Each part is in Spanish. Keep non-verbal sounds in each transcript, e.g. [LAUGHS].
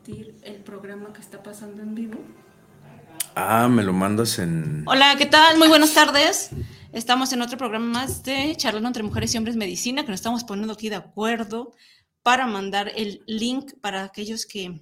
compartir el programa que está pasando en vivo? Ah, me lo mandas en... Hola, ¿qué tal? Muy buenas tardes. Estamos en otro programa más de Charlando entre Mujeres y Hombres Medicina, que nos estamos poniendo aquí de acuerdo para mandar el link para aquellos que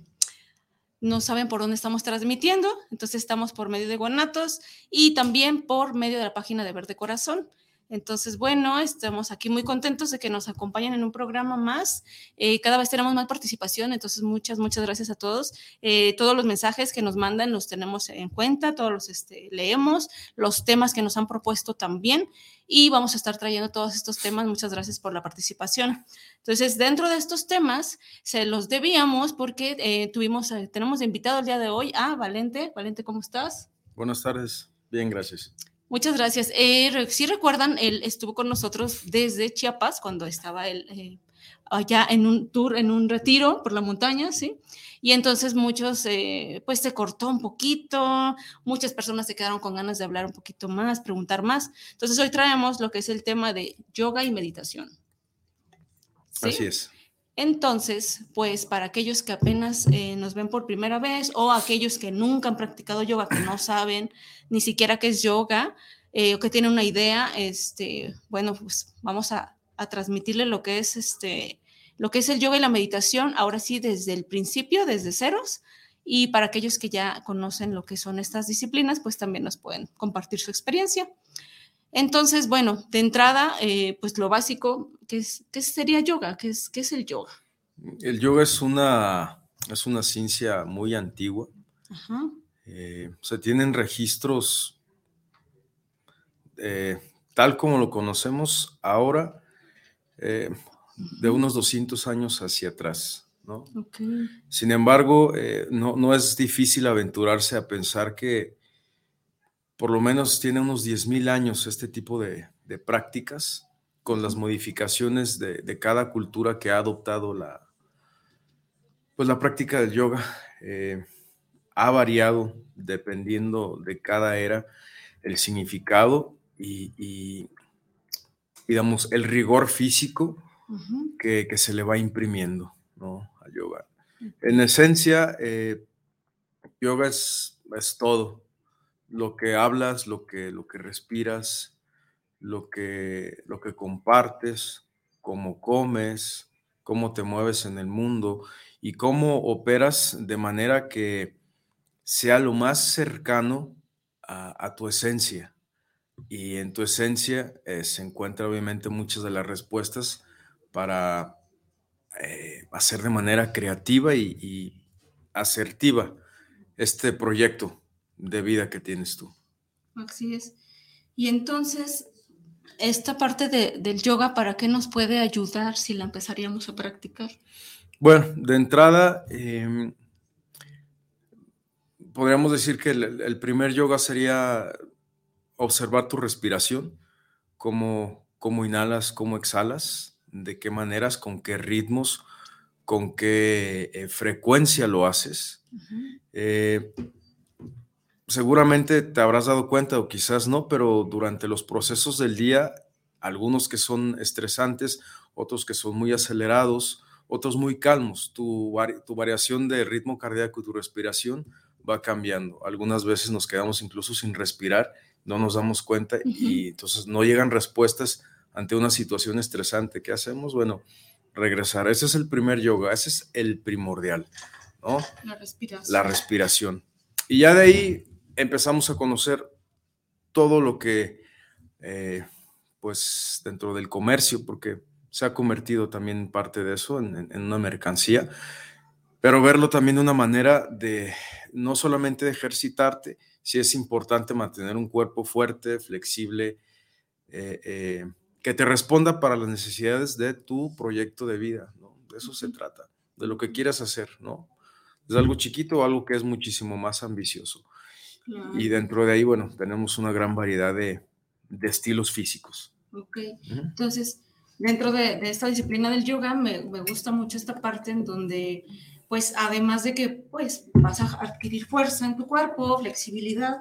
no saben por dónde estamos transmitiendo. Entonces estamos por medio de Guanatos y también por medio de la página de Verde Corazón. Entonces, bueno, estamos aquí muy contentos de que nos acompañen en un programa más. Eh, cada vez tenemos más participación, entonces muchas, muchas gracias a todos. Eh, todos los mensajes que nos mandan los tenemos en cuenta, todos los este, leemos, los temas que nos han propuesto también y vamos a estar trayendo todos estos temas. Muchas gracias por la participación. Entonces, dentro de estos temas, se los debíamos porque eh, tuvimos, tenemos invitado el día de hoy a Valente. Valente, ¿cómo estás? Buenas tardes, bien, gracias. Muchas gracias. Eh, si recuerdan, él estuvo con nosotros desde Chiapas cuando estaba él eh, allá en un tour, en un retiro por la montaña, ¿sí? Y entonces muchos, eh, pues se cortó un poquito, muchas personas se quedaron con ganas de hablar un poquito más, preguntar más. Entonces hoy traemos lo que es el tema de yoga y meditación. Así es. Entonces, pues para aquellos que apenas eh, nos ven por primera vez o aquellos que nunca han practicado yoga, que no saben ni siquiera qué es yoga eh, o que tienen una idea, este, bueno, pues vamos a, transmitirle lo que es este, lo que es el yoga y la meditación, ahora sí desde el principio, desde ceros. Y para aquellos que ya conocen lo que son estas disciplinas, pues también nos pueden compartir su experiencia. Entonces, bueno, de entrada, eh, pues lo básico, ¿qué, es, qué sería yoga? ¿Qué es, ¿Qué es, el yoga? El yoga es una, es una ciencia muy antigua. Eh, se tienen registros eh, tal como lo conocemos ahora, de unos 200 años hacia atrás. ¿no? Sin embargo, no, no es difícil aventurarse a pensar que por lo menos tiene unos 10.000 años este tipo de, prácticas, con las modificaciones de, cada cultura que ha adoptado la, pues la práctica del yoga. Eh, ha variado dependiendo de cada era el significado y, digamos, el rigor físico que, se le va imprimiendo ¿no? al yoga. En esencia, eh, yoga es, es todo lo que hablas, lo que, lo que respiras, lo que, lo que compartes, cómo comes, cómo te mueves en el mundo y cómo operas de manera que sea lo más cercano a, tu esencia. Y en tu esencia eh, se encuentran obviamente muchas de las respuestas para eh, hacer de manera creativa y asertiva este proyecto de vida que tienes tú. Así es. Y entonces, esta parte del yoga, ¿para qué nos puede ayudar si la empezaríamos a practicar? Bueno, de entrada, em, podríamos decir que el, primer yoga sería observar tu respiración, cómo, cómo inhalas, cómo exhalas, de qué maneras, con qué ritmos, con qué eh, frecuencia lo haces seguramente te habrás dado cuenta o quizás no, pero durante los procesos del día, algunos que son estresantes, otros que son muy acelerados, otros muy calmos, tu, tu variación de ritmo cardíaco y tu respiración va cambiando. Algunas veces nos quedamos incluso sin respirar, no nos damos cuenta y entonces no llegan respuestas ante una situación estresante. ¿Qué hacemos? Bueno, regresar. Ese es el primer yoga, ese es el primordial, ¿no? La respiración. La respiración. Y ya de ahí empezamos a conocer todo lo que, eh, pues, dentro del comercio, porque se ha convertido también parte de eso en, una mercancía, pero verlo también de una manera de no solamente de ejercitarte, si es importante mantener un cuerpo fuerte, flexible, eh, eh, que te responda para las necesidades de tu proyecto de vida, ¿no? De eso se trata, de lo que quieras hacer, ¿no? Es algo chiquito o algo que es muchísimo más ambicioso. Y dentro de ahí, bueno, tenemos una gran variedad de, de estilos físicos. Ok, entonces, dentro de, de, esta disciplina del yoga, me, me, gusta mucho esta parte en donde, pues, además de que, pues, vas a adquirir fuerza en tu cuerpo, flexibilidad,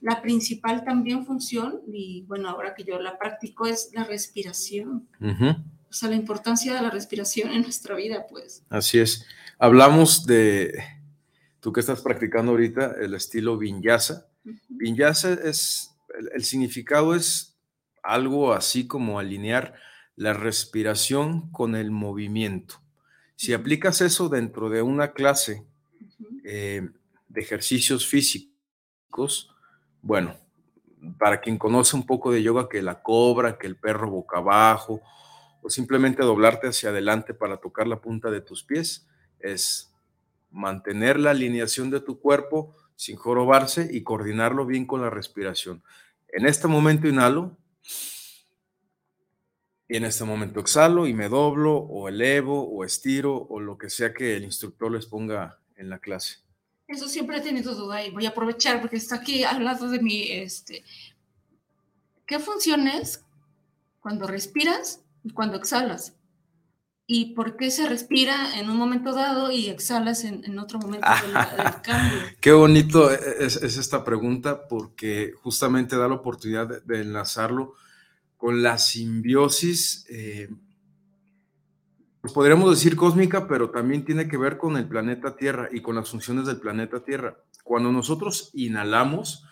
la principal también función, y bueno, ahora que yo la practico, es la respiración. O sea, la importancia de la respiración en nuestra vida, pues. Así es. Hablamos de, tú que estás practicando ahorita, el estilo vinyasa. Vinyasa es, el, significado es algo así como alinear la respiración con el movimiento. Si aplicas eso dentro de una clase eh, de ejercicios físicos, bueno, para quien conoce un poco de yoga, que la cobra, que el perro boca abajo, o simplemente doblarte hacia adelante para tocar la punta de tus pies, es mantener la alineación de tu cuerpo sin jorobarse y coordinarlo bien con la respiración. En este momento inhalo y en este momento exhalo y me doblo o elevo o estiro o lo que sea que el instructor les ponga en la clase. Eso siempre he tenido duda y voy a aprovechar porque está aquí hablando de mi, este, ¿qué funciones cuando respiras y cuando exhalas? ¿Y por qué se respira en un momento dado y exhalas en, otro momento [LAUGHS] del, cambio? Qué bonito es, esta pregunta porque justamente da la oportunidad de, enlazarlo con la simbiosis eh, pues podríamos decir cósmica, pero también tiene que ver con el planeta Tierra y con las funciones del planeta Tierra. Cuando nosotros inhalamos,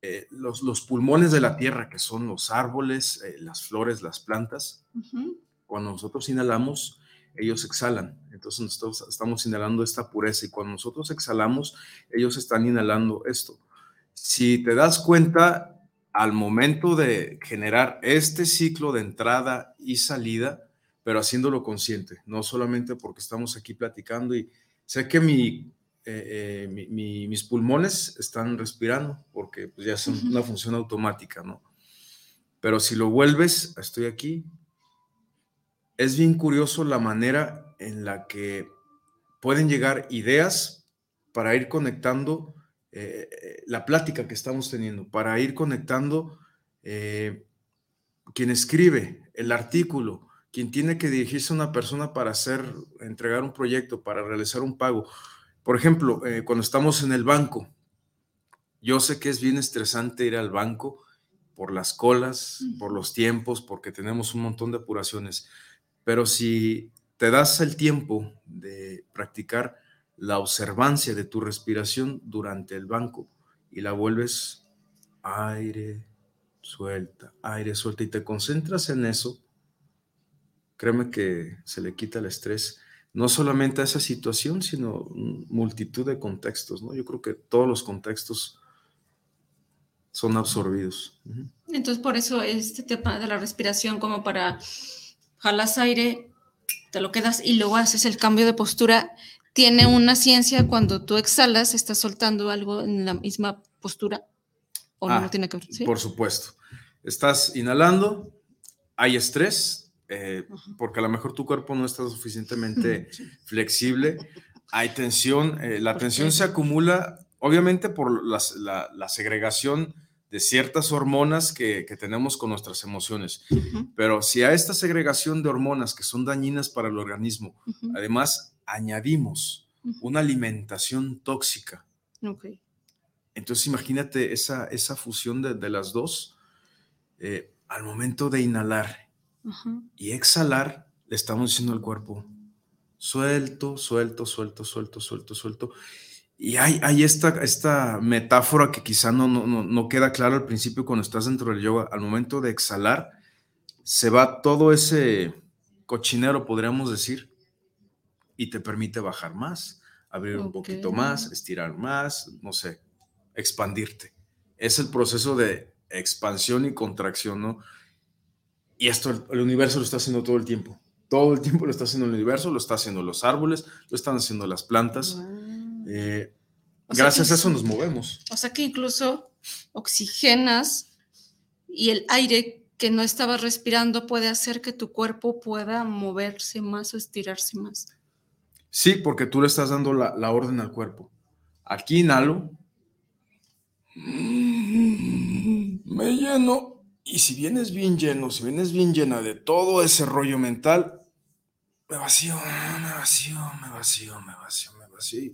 eh, los, los, pulmones de la Tierra, que son los árboles, eh, las flores, las plantas, cuando nosotros inhalamos, ellos exhalan. Entonces nosotros estamos inhalando esta pureza y cuando nosotros exhalamos, ellos están inhalando esto. Si te das cuenta, al momento de generar este ciclo de entrada y salida, pero haciéndolo consciente, no solamente porque estamos aquí platicando y sé que mi, eh, eh, mis pulmones están respirando porque pues, ya es una función automática, ¿no? Pero si lo vuelves, estoy aquí, es bien curioso la manera en la que pueden llegar ideas para ir conectando eh, la plática que estamos teniendo, para ir conectando quien escribe el artículo, quien tiene que dirigirse a una persona para hacer, entregar un proyecto, para realizar un pago. Por ejemplo, eh, cuando estamos en el banco, yo sé que es bien estresante ir al banco por las colas, por los tiempos, porque tenemos un montón de apuraciones, pero si te das el tiempo de practicar la observancia de tu respiración durante el banco y la vuelves aire, suelta, aire, suelta y te concentras en eso, créeme que se le quita el estrés, no solamente a esa situación, sino multitud de contextos, ¿no? Yo creo que todos los contextos son absorbidos. Entonces, por eso este tema de la respiración, como para jalas aire, te lo quedas y luego haces el cambio de postura, tiene una ciencia cuando tú exhalas, estás soltando algo en la misma postura o no ah, tiene que ver. Por supuesto. Estás inhalando, hay estrés, eh, porque a lo mejor tu cuerpo no está suficientemente [LAUGHS] flexible, hay tensión, eh, la tensión se acumula obviamente por la, segregación de ciertas hormonas que, tenemos con nuestras emociones, pero si a esta segregación de hormonas que son dañinas para el organismo, además añadimos una alimentación tóxica, entonces imagínate esa, esa fusión de, las dos, eh, al momento de inhalar y exhalar, le estamos diciendo al cuerpo, suelto, suelto, suelto, suelto, suelto, suelto. Y hay, hay esta, esta metáfora que quizá no, no, no queda clara al principio cuando estás dentro del yoga. Al momento de exhalar, se va todo ese cochinero, podríamos decir, y te permite bajar más, abrir un poquito más, estirar más, no sé, expandirte. Es el proceso de expansión y contracción, ¿no? Y esto el, universo lo está haciendo todo el tiempo. todo el tiempo lo está haciendo el universo, lo está haciendo los árboles, lo están haciendo las plantas. Eh, gracias a eso nos movemos. O sea que incluso oxigenas y el aire que no estabas respirando puede hacer que tu cuerpo pueda moverse más o estirarse más. Sí, porque tú le estás dando la, la orden al cuerpo. Aquí inhalo, me lleno, y si vienes bien lleno, si vienes bien llena de todo ese rollo mental, me vacío, me vacío, me vacío, me vacío, me vacío, y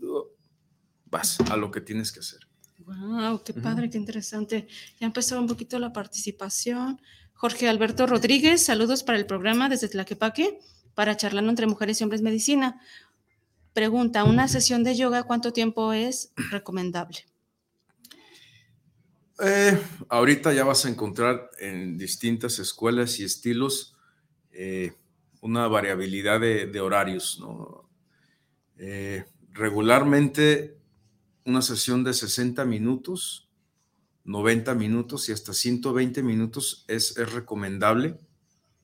vas a lo que tienes que hacer. Wow, qué padre, qué interesante. Ya empezó un poquito la participación. Jorge Alberto Rodríguez, saludos para el programa desde Tlaquepaque para charlar entre mujeres y hombres medicina. Pregunta, ¿una sesión de yoga cuánto tiempo es recomendable? Eh, ahorita ya vas a encontrar en distintas escuelas y estilos eh, una variabilidad de, horarios. Eh, regularmente una sesión de 60 minutos, 90 minutos y hasta 120 minutos es, es recomendable,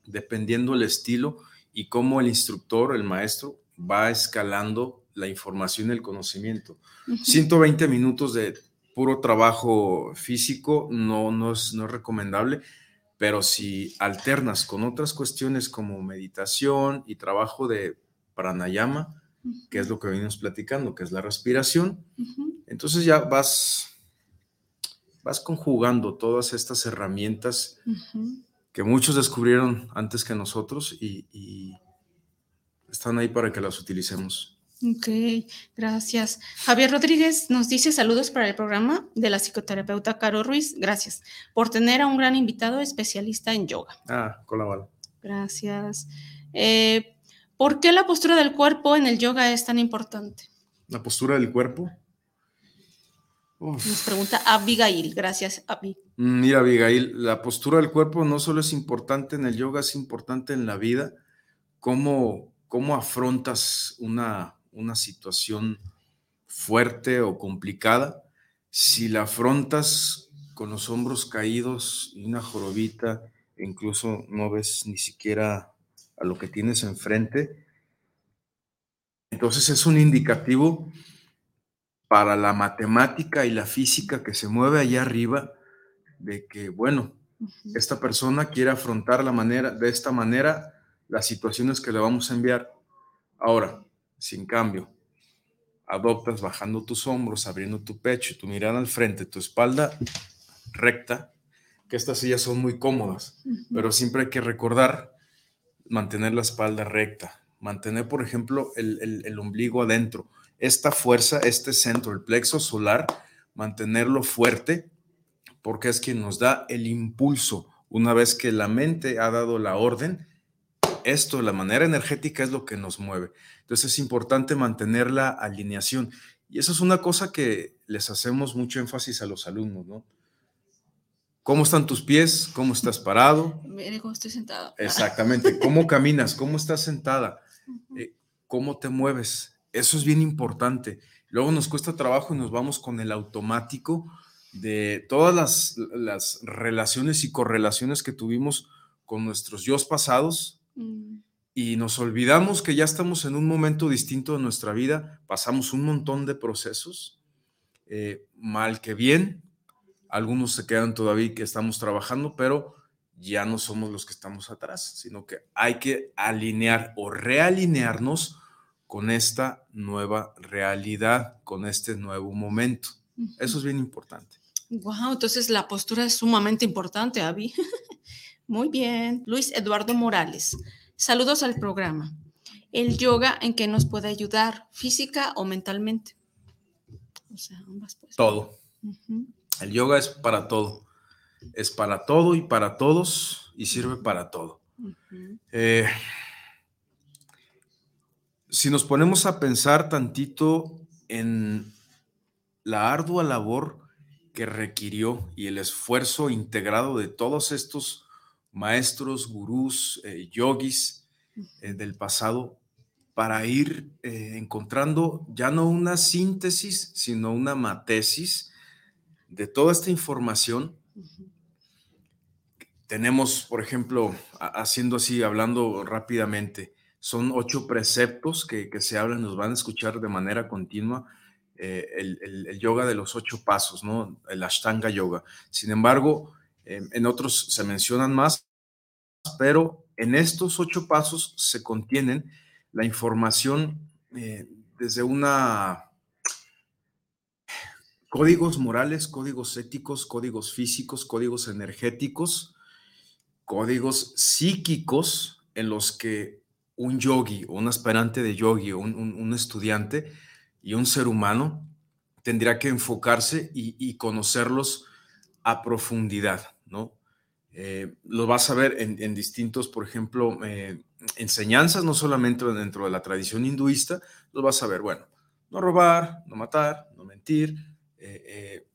dependiendo el estilo y cómo el instructor, el maestro, va escalando la información y el conocimiento. 120 minutos de puro trabajo físico no, no, es, no es recomendable, pero si alternas con otras cuestiones como meditación y trabajo de pranayama, que es lo que venimos platicando, que es la respiración, entonces ya vas, vas conjugando todas estas herramientas que muchos descubrieron antes que nosotros y están ahí para que las utilicemos. Ok, gracias. Javier Rodríguez nos dice saludos para el programa de la psicoterapeuta Caro Ruiz. Gracias por tener a un gran invitado especialista en yoga. Ah, con la bala. Gracias. Eh, ¿Por qué la postura del cuerpo en el yoga es tan importante? ¿La postura del cuerpo? Nos pregunta Abigail. Gracias, Abi. Mm, mira, Abigail, la postura del cuerpo no solo es importante en el yoga, es importante en la vida. ¿Cómo, cómo afrontas una una situación fuerte o complicada, si la afrontas con los hombros caídos y una jorobita, incluso no ves ni siquiera a lo que tienes enfrente, entonces es un indicativo para la matemática y la física que se mueve allá arriba de que, bueno, esta persona quiere afrontar la manera, de esta manera las situaciones que le vamos a enviar. Ahora, sin cambio, adoptas bajando tus hombros, abriendo tu pecho, tu mirada al frente, tu espalda recta, que estas sillas son muy cómodas, pero siempre hay que recordar mantener la espalda recta, mantener, por ejemplo, el, el ombligo adentro. Esta fuerza, este centro, el plexo solar, mantenerlo fuerte, porque es quien nos da el impulso. Una vez que la mente ha dado la orden, esto, la manera energética es lo que nos mueve. Entonces es importante mantener la alineación. Y eso es una cosa que les hacemos mucho énfasis a los alumnos, ¿no? ¿Cómo están tus pies? ¿Cómo estás parado? Mire cómo estoy sentado. Exactamente. ¿Cómo caminas? ¿Cómo estás sentada? Eh, ¿Cómo te mueves? Eso es bien importante. Luego nos cuesta trabajo y nos vamos con el automático de todas las, las relaciones y correlaciones que tuvimos con nuestros yo pasados, Mm. Y nos olvidamos que ya estamos en un momento distinto de nuestra vida, pasamos un montón de procesos, eh, mal que bien, algunos se quedan todavía que estamos trabajando, pero ya no somos los que estamos atrás, sino que hay que alinear o realinearnos con esta nueva realidad, con este nuevo momento. Eso es bien importante. Wow, entonces la postura es sumamente importante, Avi. [LAUGHS] Muy bien. Luis Eduardo Morales. Saludos al programa. El yoga en qué nos puede ayudar, física o mentalmente. O sea, ambas pues. Todo. El yoga es para todo. Es para todo y para todos y sirve para todo. Eh, si nos ponemos a pensar tantito en la ardua labor que requirió y el esfuerzo integrado de todos estos maestros, gurús, eh, yogis eh, del pasado para ir eh, encontrando ya no una síntesis, sino una matesis de toda esta información. Tenemos, por ejemplo, haciendo así, hablando rápidamente, son ocho preceptos que, se hablan, nos van a escuchar de manera continua. Eh, el, yoga de los ocho pasos, ¿no? El Ashtanga Yoga. Sin embargo, en otros se mencionan más, pero en estos ocho pasos se contienen la información eh, desde una códigos morales, códigos éticos, códigos físicos, códigos energéticos, códigos psíquicos en los que un yogi un aspirante de yogi o un, estudiante y un ser humano tendría que enfocarse y, conocerlos a profundidad, ¿no? Eh, lo vas a ver en, distintos, por ejemplo, eh, enseñanzas, no solamente dentro de la tradición hinduista, lo vas a ver, bueno, no robar, no matar, no mentir, eh,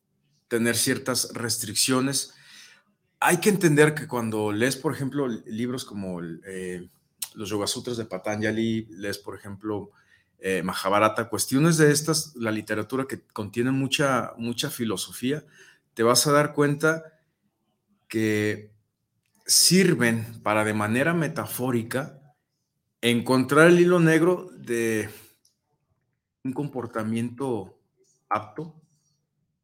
tener ciertas restricciones. Hay que entender que cuando lees, por ejemplo, libros como los Yoga Sutras de Patanjali, lees, por ejemplo, Mahabharata, cuestiones de estas, la literatura que contiene mucha, mucha filosofía, te vas a dar cuenta que sirven para de manera metafórica encontrar el hilo negro de un comportamiento apto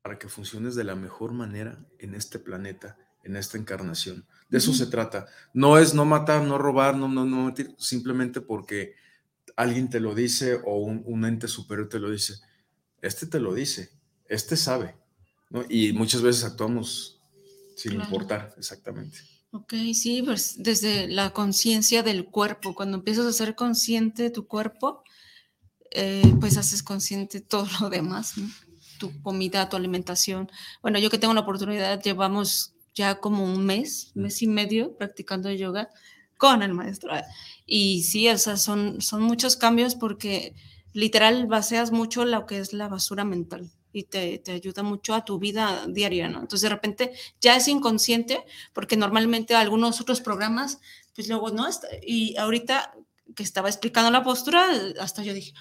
para que funciones de la mejor manera en este planeta, en esta encarnación. De eso se trata. No es no matar, no robar, no, no, no mentir, simplemente porque alguien te lo dice o un, ente superior te lo dice. Este te lo dice, este sabe. Y muchas veces actuamos sin importar, exactamente. Ok, sí, pues desde la conciencia del cuerpo, cuando empiezas a ser consciente de tu cuerpo, eh, pues haces consciente [LAUGHS] todo lo demás, tu comida, tu alimentación. Bueno, yo que tengo la oportunidad, llevamos ya como un mes, mes y medio practicando yoga con el maestro. Y sí, o sea, son, son muchos cambios porque literal baseas mucho lo que es la basura mental y te, te, ayuda mucho a tu vida diaria, ¿no? Entonces de repente ya es inconsciente porque normalmente algunos otros programas, pues luego no, y ahorita que estaba explicando la postura, hasta yo dije,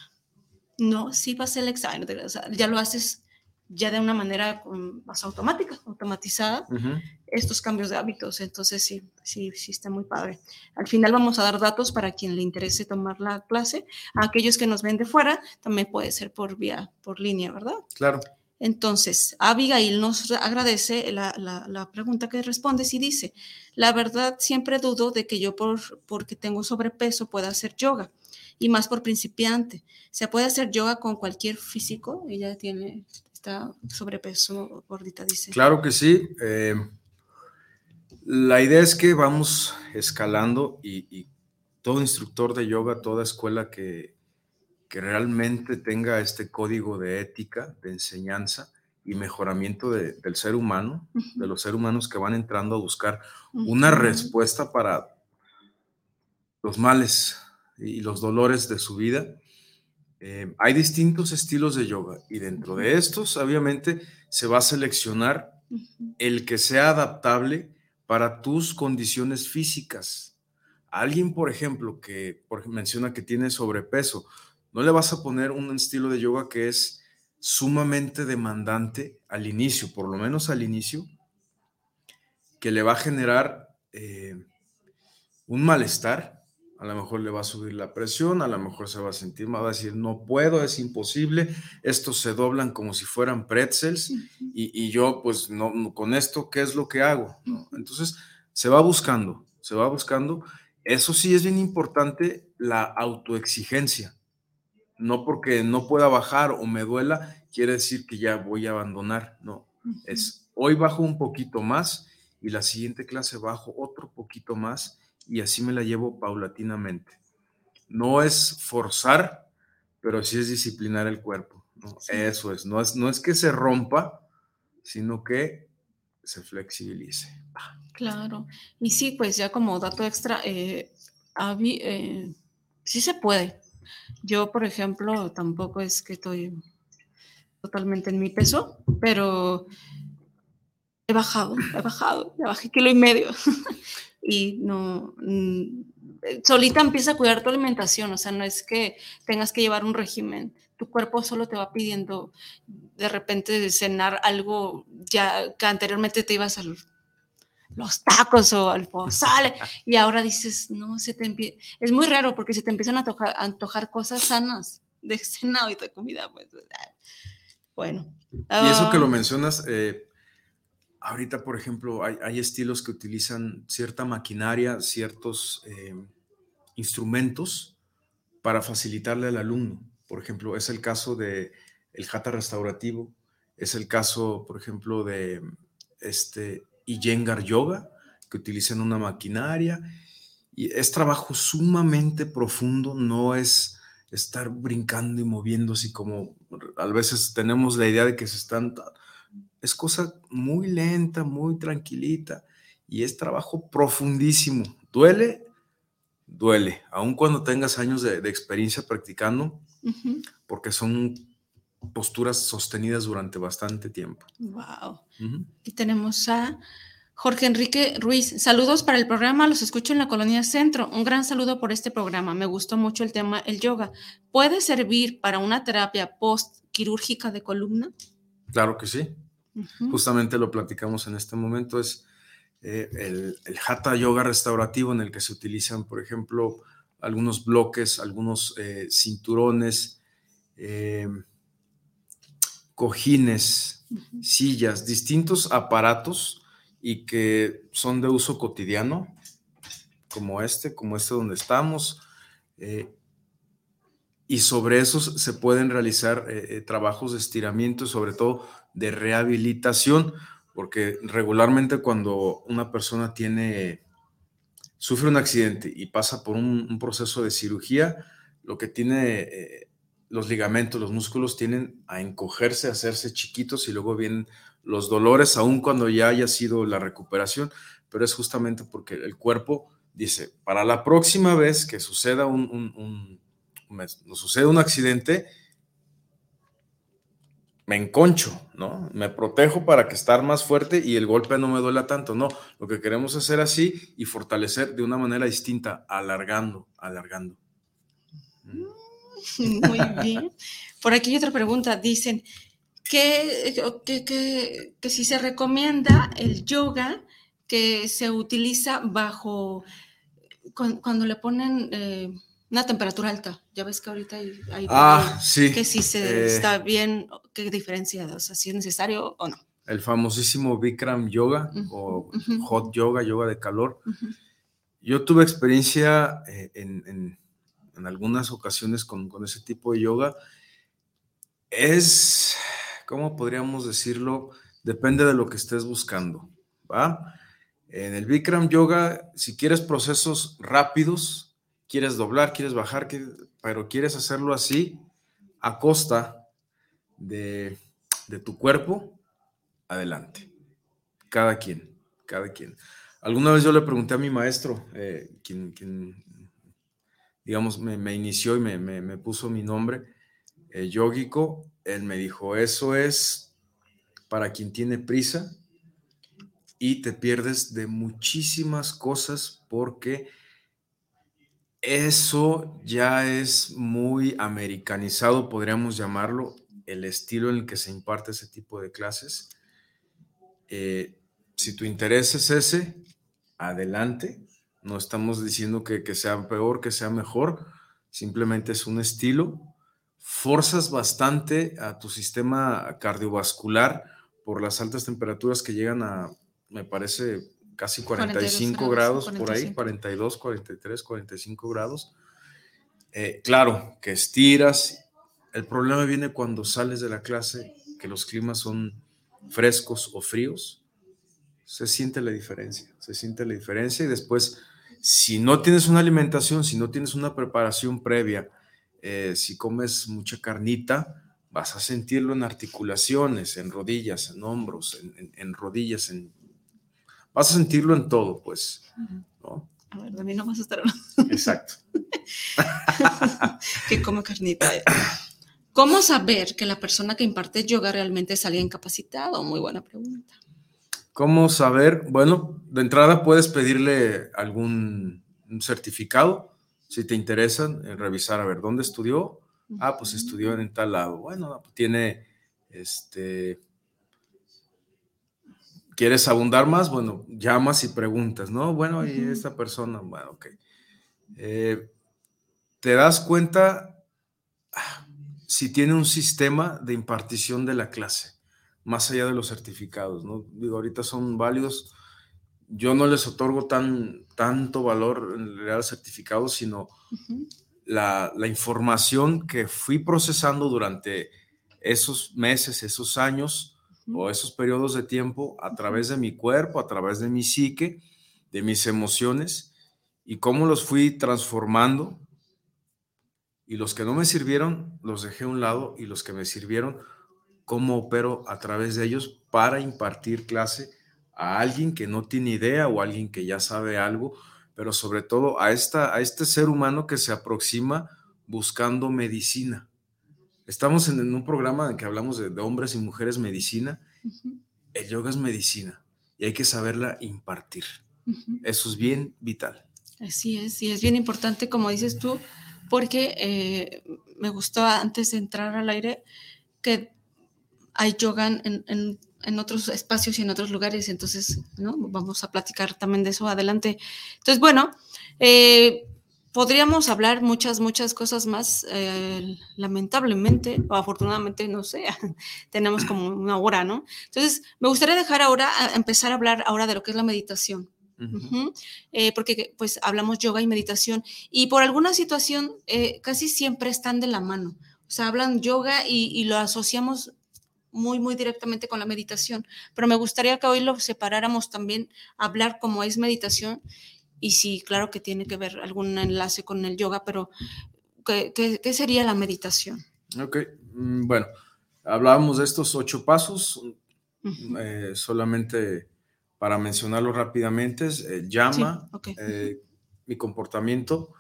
no, sí va a ser el examen, o sea, ya lo haces ya de una manera más automática, automatizada, estos cambios de hábitos. Entonces, sí, sí, sí está muy padre. Al final vamos a dar datos para quien le interese tomar la clase. A aquellos que nos ven de fuera, también puede ser por vía, por línea, ¿verdad? Claro. Entonces, Abigail nos agradece la, la, pregunta que responde y dice, la verdad siempre dudo de que yo por, porque tengo sobrepeso pueda hacer yoga y más por principiante. ¿Se puede hacer yoga con cualquier físico? Ella tiene sobrepeso, gordita, dice. Claro que sí. Eh, la idea es que vamos escalando y, todo instructor de yoga, toda escuela que, que, realmente tenga este código de ética, de enseñanza y mejoramiento del ser humano, de los seres humanos que van entrando a buscar una respuesta para los males y los dolores de su vida, eh, hay distintos estilos de yoga y dentro de estos, obviamente, se va a seleccionar el que sea adaptable para tus condiciones físicas. alguien, por ejemplo, que menciona que tiene sobrepeso, no le vas a poner un estilo de yoga que es sumamente demandante al inicio, por lo menos al inicio, que le va a generar eh, un malestar a lo mejor le va a subir la presión, a lo mejor se va a sentir mal, va a decir, no puedo, es imposible, estos se doblan como si fueran pretzels y, yo pues no, con esto, ¿qué es lo que hago? Entonces, se va buscando, se va buscando. Eso sí es bien importante, la autoexigencia. No porque no pueda bajar o me duela, quiere decir que ya voy a abandonar, no. Es hoy bajo un poquito más y la siguiente clase bajo otro poquito más y así me la llevo paulatinamente. No es forzar, pero sí es disciplinar el cuerpo. Eso es no, es, no es que se rompa, sino que se flexibilice. Claro, y sí, pues ya como dato extra, eh, eh, sí se puede. Yo, por ejemplo, tampoco es que estoy totalmente en mi peso, pero he bajado, he bajado, ya bajé kilo y medio. [LAUGHS] y no, mm, solita empieza a cuidar tu alimentación, o sea, no es que tengas que llevar un régimen, tu cuerpo solo te va pidiendo de repente cenar algo ya que anteriormente te ibas al los tacos o el pozole, [LAUGHS] y ahora dices, no, se te es muy raro porque se te empiezan a, antojar cosas sanas de [LAUGHS] cena y de comida, pues, bueno. Y eso que lo ah. mencionas, eh, ahorita, por ejemplo, hay, estilos que utilizan cierta maquinaria, ciertos eh, instrumentos para facilitarle al alumno. Por ejemplo, es el caso de el jata restaurativo, es el caso, por ejemplo, de este Iyengar Yoga, que utilizan una maquinaria. Y es trabajo sumamente profundo, no es estar brincando y moviéndose como a veces tenemos la idea de que se están... Es cosa muy lenta, muy tranquilita y es trabajo profundísimo. Duele, duele, aun cuando tengas años de, experiencia practicando, porque son posturas sostenidas durante bastante tiempo. Wow. Y tenemos a Jorge Enrique Ruiz. Saludos para el programa, los escucho en la colonia Centro. Un gran saludo por este programa. Me gustó mucho el tema, el yoga. ¿Puede servir para una terapia post-quirúrgica de columna? Claro que sí. Justamente lo platicamos en este momento. Es eh, el, hatha yoga restaurativo en el que se utilizan, por ejemplo, algunos bloques, algunos eh, cinturones. Eh, cojines, sillas, distintos aparatos y que son de uso cotidiano, como este, como este donde estamos. Eh, y sobre esos se pueden realizar eh, eh, trabajos de estiramiento, sobre todo de rehabilitación, porque regularmente cuando una persona tiene, sufre un accidente y pasa por un, proceso de cirugía, lo que tiene los ligamentos, los músculos tienen a encogerse, a hacerse chiquitos y luego vienen los dolores, aun cuando ya haya sido la recuperación, pero es justamente porque el cuerpo dice, para la próxima vez que suceda un, sucede un accidente, me enconcho, ¿no? Me protejo para que estar más fuerte y el golpe no me duela tanto, no. Lo que queremos hacer así y fortalecer de una manera distinta, alargando, alargando. Muy bien. Por aquí hay otra pregunta. Dicen que, que, si se recomienda el yoga que se utiliza bajo cuando, le ponen eh, una temperatura alta. Ya ves que ahorita hay, ah, que si se eh. está bien, qué diferencia, o sea, si es necesario o no. El famosísimo Bikram Yoga o Hot Yoga, yoga de calor. Yo tuve experiencia eh, en en algunas ocasiones con, ese tipo de yoga, es, ¿cómo podríamos decirlo? Depende de lo que estés buscando, ¿va? En el Bikram Yoga, si quieres procesos rápidos, quieres doblar, quieres bajar, pero quieres hacerlo así, a costa de, tu cuerpo, adelante. Cada quien, cada quien. Alguna vez yo le pregunté a mi maestro, eh, quien, quien digamos, me, inició y me, puso mi nombre, eh, él me dijo, eso es para quien tiene prisa y te pierdes de muchísimas cosas porque eso ya es muy americanizado, podríamos llamarlo, el estilo en el que se imparte ese tipo de clases. Eh, si tu interés es ese, adelante, no estamos diciendo que, sea peor, que sea mejor, simplemente es un estilo. Forzas bastante a tu sistema cardiovascular por las altas temperaturas que llegan a, me parece, casi 45 grados, por ahí, 42, 43, 45 grados. Eh, claro, que estiras. El problema viene cuando sales de la clase, que los climas son frescos o fríos. Se siente la diferencia, se siente la diferencia y después si no tienes una alimentación, si no tienes una preparación previa, eh, si comes mucha carnita, vas a sentirlo en articulaciones, en rodillas, en hombros, en, rodillas, en... vas a sentirlo en todo, pues. A ver, de mí no vas a estar Exacto. [LAUGHS] que come carnita. ¿Cómo saber que la persona que imparte yoga realmente es alguien capacitado? Muy buena pregunta. ¿Cómo saber? Bueno, de entrada puedes pedirle algún certificado, si te interesa, eh, revisar a ver dónde estudió. Ah, pues estudió en tal lado. Bueno, tiene este ¿Quieres abundar más? Bueno, llamas y preguntas, ¿no? Bueno, y esta persona, bueno, ok. Eh, te das cuenta ah, si tiene un sistema de impartición de la clase, más allá de los certificados, ¿no? Digo, ahorita son válidos. Yo no les otorgo tan, tanto valor en realidad al certificado, sino la, la información que fui procesando durante esos meses, esos años, o esos periodos de tiempo a través de mi cuerpo, a través de mi psique, de mis emociones y cómo los fui transformando. Y los que no me sirvieron, los dejé a un lado y los que me sirvieron, cómo opero a través de ellos para impartir clase a alguien que no tiene idea o alguien que ya sabe algo, pero sobre todo a, esta, a este ser humano que se aproxima buscando medicina Estamos en, un programa en que hablamos de, hombres y mujeres medicina. El yoga es medicina y hay que saberla impartir. Eso es bien vital. Así es, y es bien importante, como dices tú, porque eh, me gustó antes de entrar al aire que hay yoga en, en, otros espacios y en otros lugares, entonces, ¿no? Vamos a platicar también de eso adelante. Entonces, bueno, eh, podríamos hablar muchas, muchas cosas más. Eh, lamentablemente, o afortunadamente, no sé, [LAUGHS] tenemos como una hora, ¿no? Entonces, me gustaría dejar ahora, empezar a hablar ahora de lo que es la meditación. Eh, porque pues hablamos yoga y meditación y por alguna situación eh, casi siempre están de la mano. O sea, hablan yoga y, y lo asociamos muy, muy directamente con la meditación. Pero me gustaría que hoy lo separáramos también, hablar como es meditación y sí, claro que tiene que ver algún enlace con el yoga, pero ¿qué, qué, sería la meditación? Ok, mm, bueno, hablábamos de estos ocho pasos, eh, solamente para mencionarlo rápidamente, es eh, llama, eh, mi comportamiento,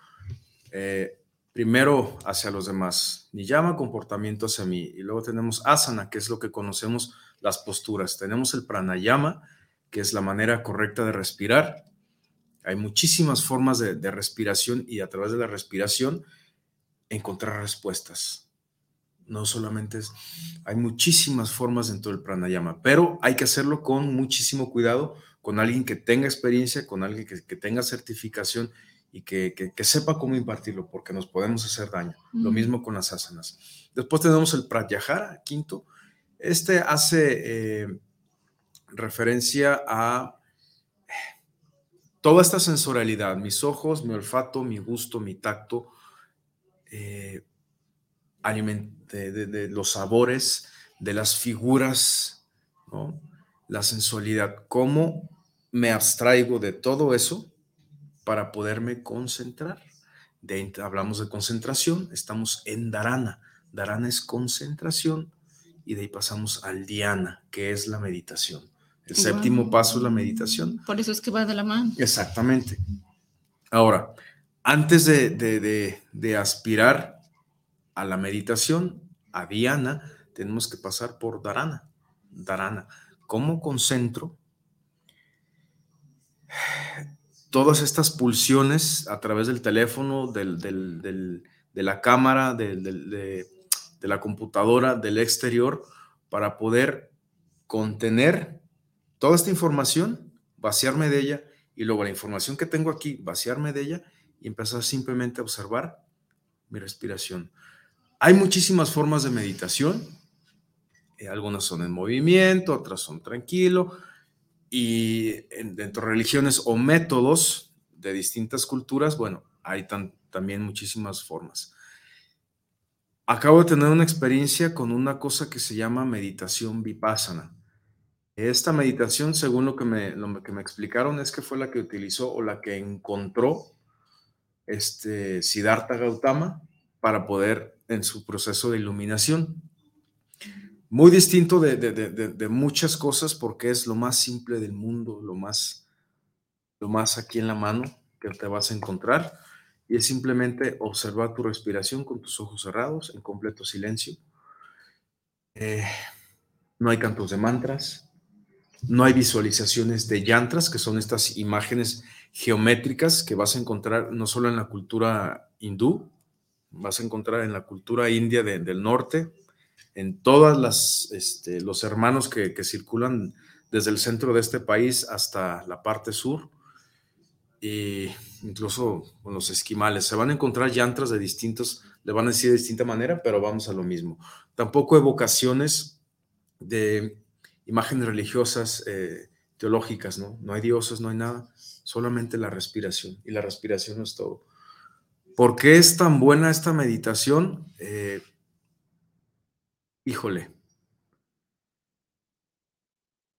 primero hacia los demás, ni llama comportamiento hacia mí, y luego tenemos asana, que es lo que conocemos las posturas, tenemos el pranayama, que es la manera correcta de respirar, hay muchísimas formas de, respiración y a través de la respiración encontrar respuestas. No solamente es, hay muchísimas formas dentro del pranayama, pero hay que hacerlo con muchísimo cuidado, con alguien que tenga experiencia, con alguien que, tenga certificación y que, sepa cómo impartirlo, porque nos podemos hacer daño. Lo mismo con las asanas. Después tenemos el pratyahara, quinto. Este hace eh, referencia a toda esta sensorialidad, mis ojos, mi olfato, mi gusto, mi tacto, eh, de, los sabores, de las figuras, la sensualidad, cómo me abstraigo de todo eso para poderme concentrar. De, hablamos de concentración, estamos en Dharana. Dharana es concentración y de ahí pasamos al Dhyana, que es la meditación. El séptimo paso es la meditación. Por eso es que va de la mano. Exactamente. Ahora, antes de, aspirar a la meditación, a Diana, tenemos que pasar por Dharana. Dharana. ¿Cómo concentro todas estas pulsiones a través del teléfono, de la cámara, de la computadora, del exterior, para poder contener toda esta información, vaciarme de ella y luego la información que tengo aquí, vaciarme de ella y empezar simplemente a observar mi respiración. Hay muchísimas formas de meditación. Eh, algunas son en movimiento, otras son tranquilo. Y dentro de religiones o métodos de distintas culturas, bueno, hay también muchísimas formas. Acabo de tener una experiencia con una cosa que se llama meditación vipassana. Esta meditación, según lo que me, que me explicaron, es que fue la que utilizó o la que encontró este Siddhartha Gautama para poder en su proceso de iluminación. Muy distinto de, de, muchas cosas porque es lo más simple del mundo, lo más, lo más aquí en la mano que te vas a encontrar. Y es simplemente observar tu respiración con tus ojos cerrados, en completo silencio. Eh, no hay cantos de mantras, no hay visualizaciones de yantras, que son estas imágenes geométricas que vas a encontrar no solo en la cultura hindú, vas a encontrar en la cultura india del norte, en todas las, este, los hermanos que, circulan desde el centro de este país hasta la parte sur, e incluso con los esquimales. Se van a encontrar llantas de distintos, le van a decir de distinta manera, pero vamos a lo mismo. Tampoco evocaciones de imágenes religiosas, eh, teológicas, ¿no? No hay dioses, no hay nada, solamente la respiración. Y la respiración es todo. ¿Por qué es tan buena esta meditación? Eh, híjole,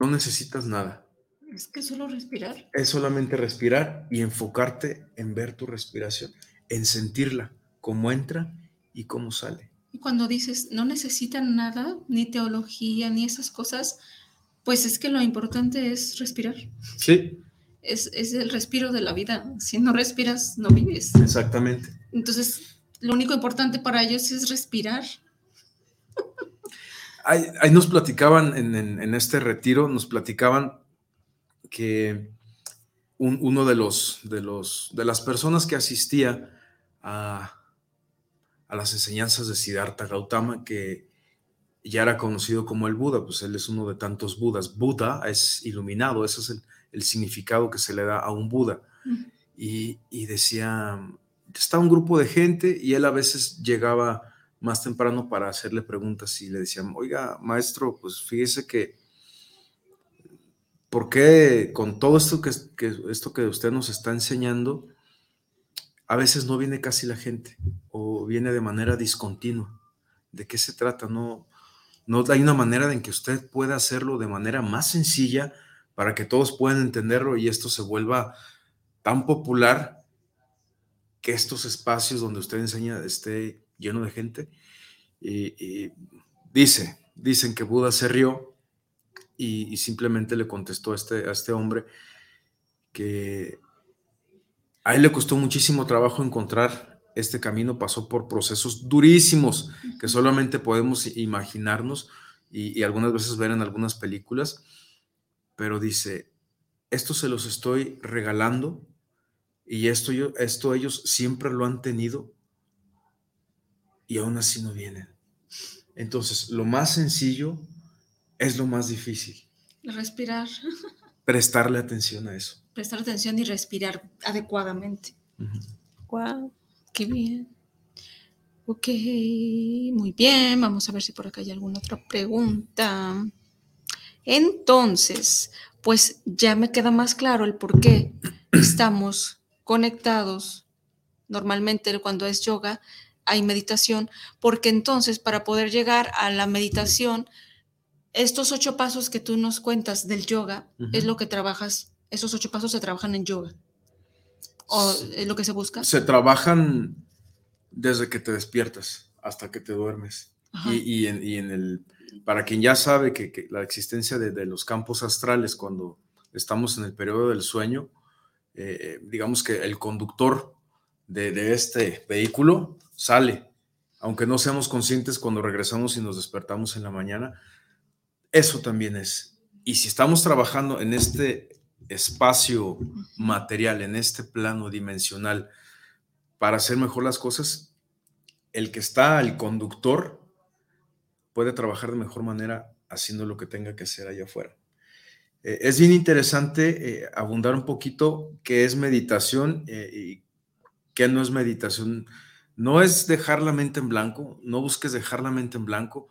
no necesitas nada. Es que solo respirar. Es solamente respirar y enfocarte en ver tu respiración, en sentirla, cómo entra y cómo sale. Cuando dices, no necesitan nada, ni teología, ni esas cosas, pues es que lo importante es respirar. Sí. Es, el respiro de la vida. Si no respiras, no vives. Exactamente. Entonces, lo único importante para ellos es respirar. Ahí, nos platicaban en, este retiro, nos platicaban que uno de los, de los de las personas que asistía a, a las enseñanzas de Siddhartha Gautama, que ya era conocido como el Buda, pues él es uno de tantos Budas. Buda es iluminado, ese es el, significado que se le da a un Buda. y, decía, estaba un grupo de gente y él a veces llegaba más temprano para hacerle preguntas y le decían, oiga, maestro, pues fíjese que, ¿por qué con todo esto que, que, esto que usted nos está enseñando, a veces no viene casi la gente o viene de manera discontinua? ¿De qué se trata? No, no hay una manera en que usted pueda hacerlo de manera más sencilla para que todos puedan entenderlo y esto se vuelva tan popular que estos espacios donde usted enseña esté lleno de gente. Y, dice, dicen que Buda se rió y, simplemente le contestó a este, a este hombre que a él le costó muchísimo trabajo encontrar este camino pasó por procesos durísimos que solamente podemos imaginarnos y, algunas veces ver en algunas películas, pero dice, esto se los estoy regalando y esto, yo, esto ellos siempre lo han tenido y aún así no vienen. Entonces, lo más sencillo es lo más difícil. Respirar. [LAUGHS] Prestarle atención a eso. Prestar atención y respirar adecuadamente. Wow. Qué bien. Ok, muy bien. Vamos a ver si por acá hay alguna otra pregunta. Entonces, pues ya me queda más claro el por qué estamos conectados. Normalmente cuando es yoga hay meditación, porque entonces para poder llegar a la meditación, estos ocho pasos que tú nos cuentas del yoga es lo que trabajas, esos ocho pasos se trabajan en yoga. ¿O es lo que se busca? Se trabajan desde que te despiertas hasta que te duermes. Y, en, el, para quien ya sabe que, la existencia de, los campos astrales cuando estamos en el periodo del sueño, eh, digamos que el conductor de, este vehículo sale, aunque no seamos conscientes cuando regresamos y nos despertamos en la mañana, eso también es. Y si estamos trabajando en este espacio material, en este plano dimensional, para hacer mejor las cosas, el que está, el conductor, puede trabajar de mejor manera haciendo lo que tenga que hacer allá afuera. Eh, es bien interesante eh, abundar un poquito qué es meditación eh, y qué no es meditación. No es dejar la mente en blanco, no busques dejar la mente en blanco,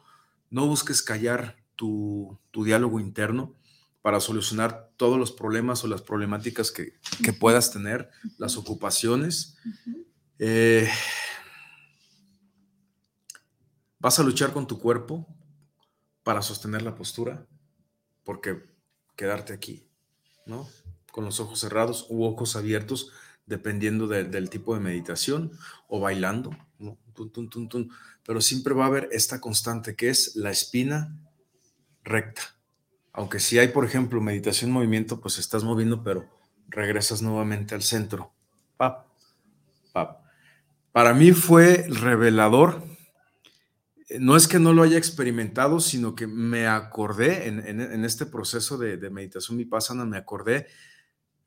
no busques callar tu, tu diálogo interno para solucionar todos los problemas o las problemáticas que, puedas tener, las ocupaciones. Eh, vas a luchar con tu cuerpo para sostener la postura, porque quedarte aquí, ¿no? Con los ojos cerrados u ojos abiertos, dependiendo del tipo de meditación, o bailando, ¿no? Pero siempre va a haber esta constante que es la espina recta aunque si hay, por ejemplo, meditación movimiento, pues estás moviendo, pero regresas nuevamente al centro. Pap, pap. Para mí fue revelador. No es que no lo haya experimentado, sino que me acordé en, este proceso de, de meditación vipassana, me acordé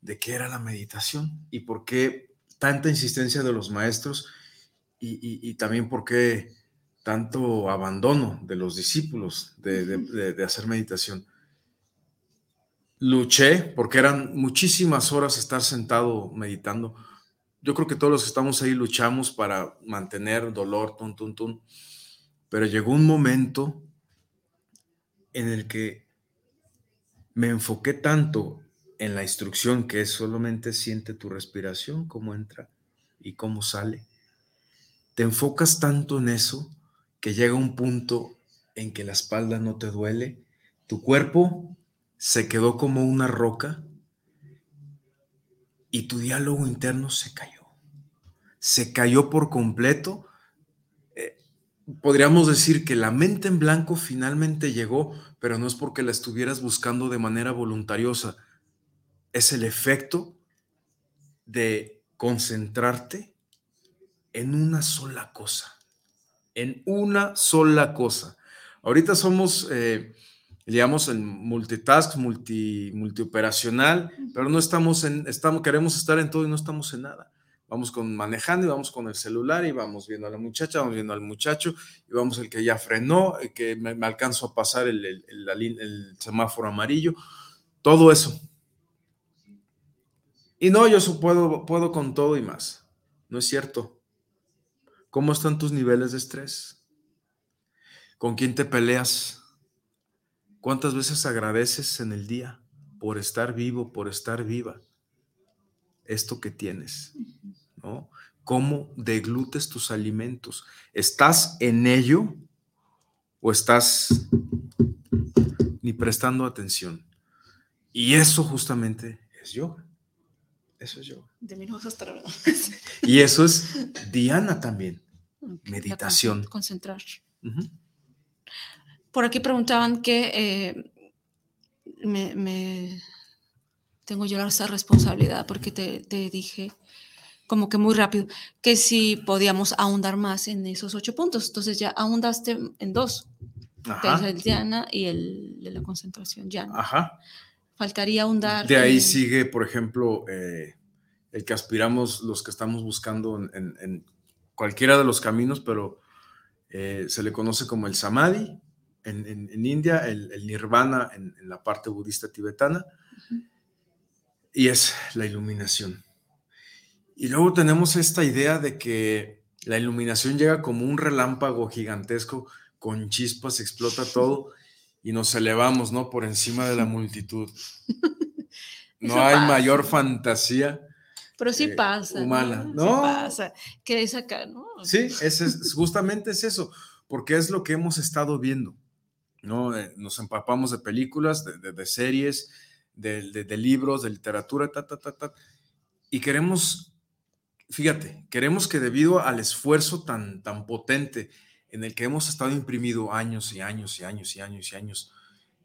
de qué era la meditación y por qué tanta insistencia de los maestros y, también por qué tanto abandono de los discípulos de hacer meditación luché porque eran muchísimas horas estar sentado meditando. Yo creo que todos los que estamos ahí luchamos para mantener dolor, tun, tun, tun. Pero llegó un momento en el que me enfoqué tanto en la instrucción que es solamente siente tu respiración, cómo entra y cómo sale. Te enfocas tanto en eso llega un punto en que la espalda no te duele, tu cuerpo se quedó como una roca y tu diálogo interno se cayó. Se cayó por completo. Eh, podríamos decir que la mente en blanco finalmente llegó, pero no es porque la estuvieras buscando de manera voluntariosa. Es el efecto de concentrarte en una sola cosa. En una sola cosa. Ahorita somos... Eh, digamos, en multitask, multi, multioperacional, pero no estamos en, estamos, queremos estar en todo y no estamos en nada. Vamos con manejando y vamos con el celular y vamos viendo a la muchacha, vamos viendo al muchacho y vamos el que ya frenó, el que me, alcanzo a pasar el, el, el, semáforo amarillo, todo eso. Y no, yo puedo, puedo con todo y más. No es cierto. ¿Cómo están tus niveles de estrés? ¿Con quién te peleas? ¿Cuántas veces agradeces en el día por estar vivo, por estar viva? Esto que tienes, ¿no? ¿Cómo deglutes tus alimentos? ¿Estás en ello o estás ni prestando atención? Y eso justamente es yoga. Eso es yoga. De mi hasta Y eso es Diana también. Meditación. Concentrar. Por aquí preguntaban que eh, me, tengo yo esa responsabilidad porque te, dije como que muy rápido que si podíamos ahondar más en esos ocho puntos. Entonces ya ahondaste en dos. el Diana y el de la concentración Yana. Ajá. Faltaría ahondar. De ahí sigue, por ejemplo, eh, el que aspiramos los que estamos buscando en, cualquiera de los caminos, pero eh, se le conoce como el Samadhi, en, India, el, nirvana en, la parte budista tibetana, y es la iluminación. Y luego tenemos esta idea de que la iluminación llega como un relámpago gigantesco, con chispas, explota todo y nos elevamos, ¿no? Por encima de la [LAUGHS] multitud. [LAUGHS] No hay mayor fantasía. Pero sí eh, pasa. Humana, ¿no? Sí pasa. Que es acá, ¿no? Sí, es, justamente es eso, porque es lo que hemos estado viendo. ¿no? Eh, nos empapamos de películas, de, series, de, libros, de literatura, ta, ta, ta, ta, y queremos, fíjate, queremos que debido al esfuerzo tan, tan potente en el que hemos estado imprimido años y años y años y años y años,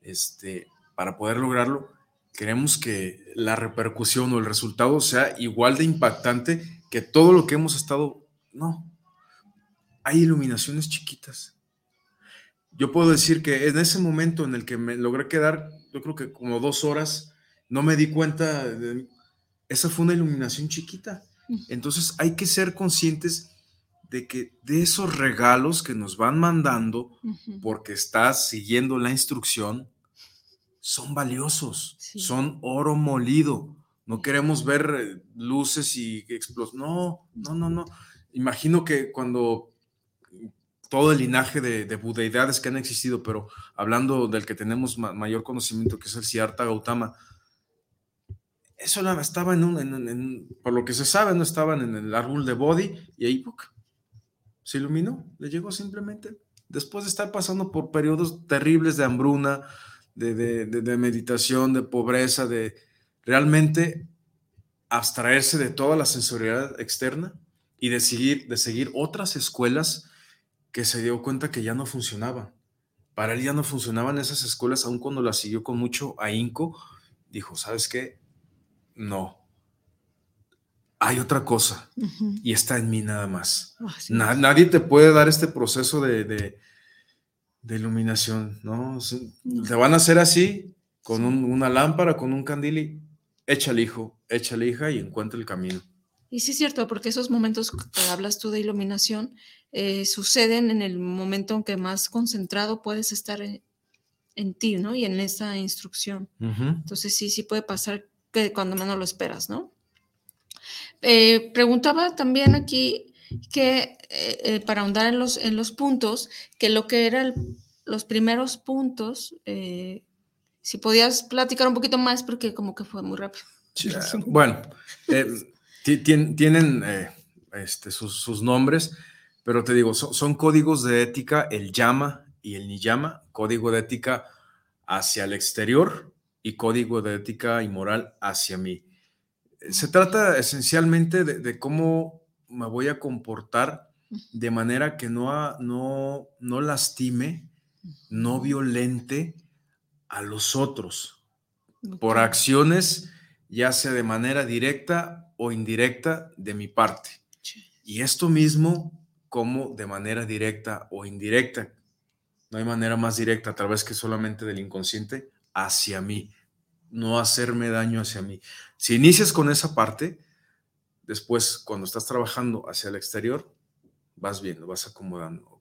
este, para poder lograrlo, queremos que la repercusión o el resultado sea igual de impactante que todo lo que hemos estado, no, hay iluminaciones chiquitas. Yo puedo decir que en ese momento en el que me logré quedar, yo creo que como dos horas, no me di cuenta, de, esa fue una iluminación chiquita. Entonces hay que ser conscientes de que de esos regalos que nos van mandando porque estás siguiendo la instrucción, son valiosos, son oro molido. No queremos ver eh, luces y explosiones. No, no, no, no. Imagino que cuando todo el linaje de, de, budeidades que han existido, pero hablando del que tenemos mayor conocimiento, que es el Siddhartha Gautama, eso estaba en un, por lo que se sabe, no estaban en el árbol de Bodhi y ahí se iluminó, le llegó simplemente, después de estar pasando por periodos terribles de hambruna, de, de meditación, de pobreza, de realmente abstraerse de toda la sensorialidad externa y de seguir, de seguir otras escuelas que se dio cuenta que ya no funcionaba. Para él ya no funcionaban esas escuelas, aun cuando las siguió con mucho ahínco, dijo, ¿sabes qué? No. Hay otra cosa y está en mí nada más. nadie te puede dar este proceso de, de, iluminación, ¿no? Te van a hacer así, con una lámpara, con un candil y echa el hijo, echa la hija y encuentra el camino. Y sí es cierto, porque esos momentos que hablas tú de iluminación eh, suceden en el momento en que más concentrado puedes estar en, en ti, ¿no? Y en esa instrucción. Entonces sí, sí puede pasar que cuando menos lo esperas, ¿no? Eh, preguntaba también aquí que eh, eh, para ahondar en los, en los puntos, que lo que eran los primeros puntos, si podías platicar un poquito más porque como que fue muy rápido. bueno, tienen este, sus, nombres, pero te digo, son, códigos de ética, el llama y el niyama, código de ética hacia el exterior y código de ética y moral hacia mí. Se trata esencialmente de, cómo me voy a comportar de manera que no, no, no lastime, no violente a los otros por acciones, ya sea de manera directa o indirecta de mi parte. Y esto mismo como de manera directa o indirecta. No hay manera más directa a través que solamente del inconsciente hacia mí, no hacerme daño hacia mí. Si inicias con esa parte, después cuando estás trabajando hacia el exterior, vas viendo, vas acomodando.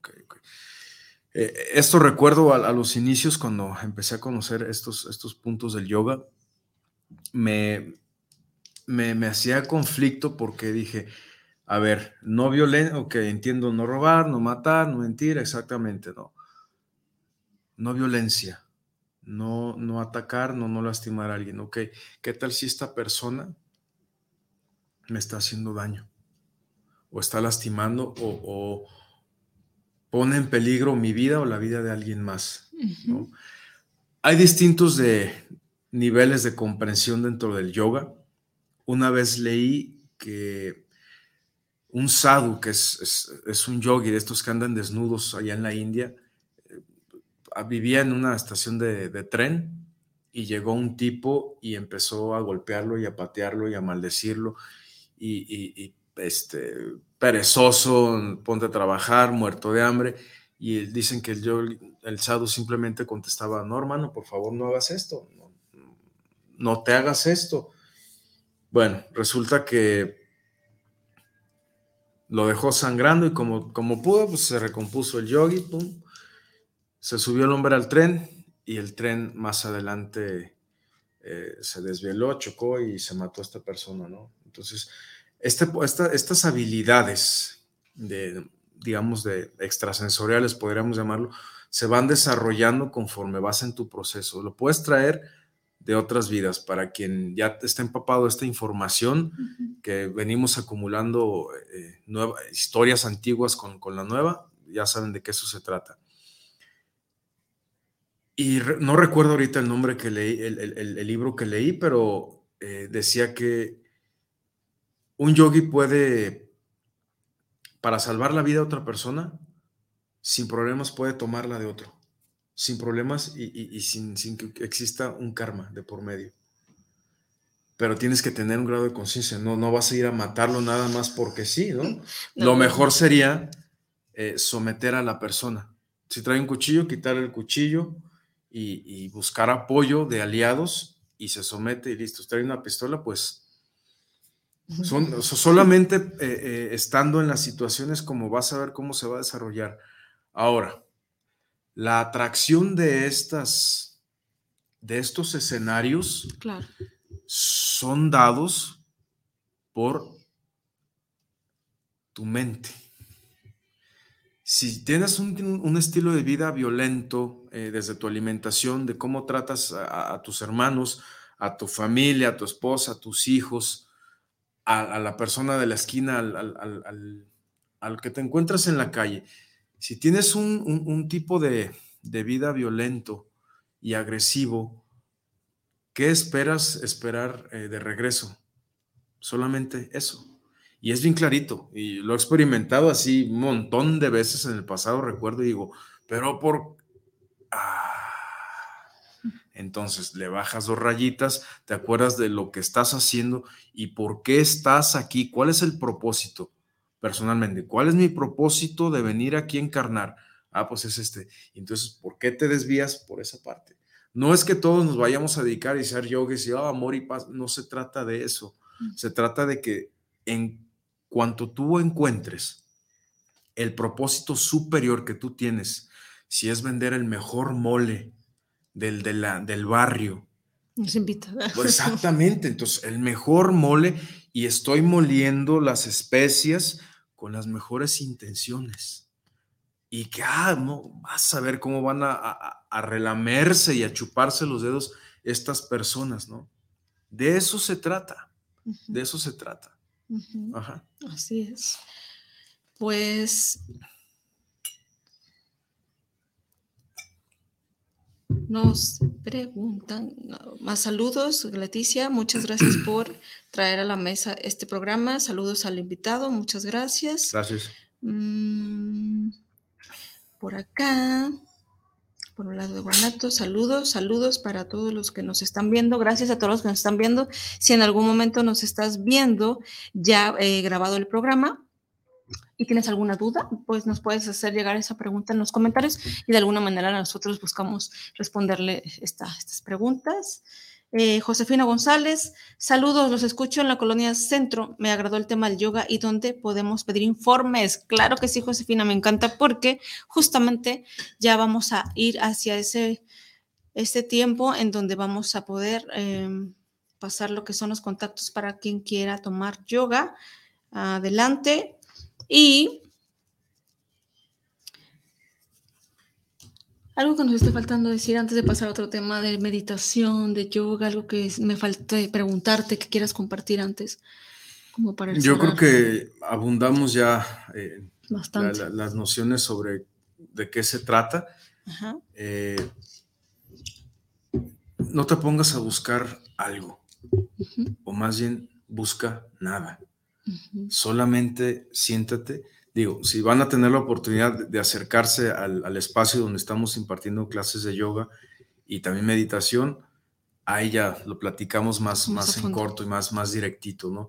Eh, esto recuerdo a, los inicios cuando empecé a conocer estos, estos puntos del yoga, me, me, me hacía conflicto porque dije, a ver, no violencia, ok, entiendo no robar, no matar, no mentir, exactamente, no. No violencia, no, no atacar, no, no lastimar a alguien, ok. ¿Qué tal si esta persona me está haciendo daño? O está lastimando o, pone en peligro mi vida o la vida de alguien más. Hay distintos de niveles de comprensión dentro del yoga. Una vez leí que un sadhu, que es, un yogi de estos que andan desnudos allá en la India, vivía en una estación de, tren y llegó un tipo y empezó a golpearlo y a patearlo y a maldecirlo y, este, perezoso, ponte a trabajar, muerto de hambre. Y dicen que el, yogi, el sadhu simplemente contestaba, no hermano, por favor no hagas esto, no te hagas esto. Bueno, resulta que lo dejó sangrando y como, como pudo, pues se recompuso el yogi, pum, se subió el hombre al tren y el tren más adelante eh, se desvieló, chocó y se mató a esta persona, ¿no? Entonces, este, estas habilidades de, digamos, de extrasensoriales, podríamos llamarlo, se van desarrollando conforme vas en tu proceso. Lo puedes traer de otras vidas, para quien ya está empapado esta información que venimos acumulando eh, historias antiguas con, la nueva, ya saben de qué eso se trata. Y no recuerdo ahorita el nombre que leí, el, libro que leí, pero eh, decía que un yogi puede, para salvar la vida de otra persona, sin problemas puede tomarla de otro sin problemas y, sin, que exista un karma de por medio. Pero tienes que tener un grado de conciencia, no, no vas a ir a matarlo nada más porque sí, ¿no? Lo mejor sería eh, someter a la persona. Si trae un cuchillo, quitarle el cuchillo y, buscar apoyo de aliados y se somete y listo. Si trae una pistola, pues son, solamente eh, eh, estando en las situaciones como vas a ver cómo se va a desarrollar. Ahora, la atracción de estas, de estos escenarios son dados por tu mente. Si tienes un, estilo de vida violento eh, desde tu alimentación, de cómo tratas a, tus hermanos, a tu familia, a tu esposa, a tus hijos, a, la persona de la esquina, al que te encuentras en la calle, si tienes un, tipo de, vida violento y agresivo, ¿qué esperas esperar eh, de regreso? Solamente eso. Y es bien clarito, y lo he experimentado así un montón de veces en el pasado, recuerdo y digo, pero por... Ah. Entonces le bajas dos rayitas, te acuerdas de lo que estás haciendo y por qué estás aquí, cuál es el propósito personalmente. ¿Cuál es mi propósito de venir aquí a encarnar? Ah, pues es este. Entonces, ¿por qué te desvías por esa parte? No es que todos nos vayamos a dedicar y ser yogis y oh, amor y paz. No se trata de eso. Mm. Se trata de que en cuanto tú encuentres el propósito superior que tú tienes, si es vender el mejor mole del, del barrio. Nos invita. [LAUGHS] Pues exactamente, entonces el mejor mole y estoy moliendo las especias con las mejores intenciones. Y que, ah, no, vas a ver cómo van a, relamerse y a chuparse los dedos estas personas, ¿no? De eso se trata, de eso se trata. Ajá. Así es. Pues Nos preguntan más saludos, Leticia, muchas gracias [CLEARS THROAT] por traer a la mesa este programa. Saludos al invitado, muchas gracias. Gracias. Mm, por acá, por un lado de Guanato, saludos, saludos para todos los que nos están viendo. Gracias a todos los que nos están viendo. Si en algún momento nos estás viendo, ya he grabado el programa y tienes alguna duda, pues nos puedes hacer llegar esa pregunta en los comentarios y de alguna manera nosotros buscamos responderle estas preguntas. Eh, Josefina González, saludos, los escucho en la colonia Centro. Me agradó el tema del yoga y dónde podemos pedir informes. Claro que sí, Josefina, me encanta porque justamente ya vamos a ir hacia ese este tiempo en donde vamos a poder em, pasar lo que son los contactos para quien quiera tomar yoga. Adelante. Y algo que nos esté faltando decir antes de pasar a otro tema de meditación, de yoga, algo que me falte preguntarte, que quieras compartir antes, como para Yo creo que abundamos ya eh, las nociones sobre de qué se trata. Eh, no te pongas a buscar algo, o más bien busca nada. Solamente siéntate. Digo, si van a tener la oportunidad de acercarse al, espacio donde estamos impartiendo clases de yoga y también meditación, ahí ya lo platicamos más, más, en corto y más, más directito, ¿no?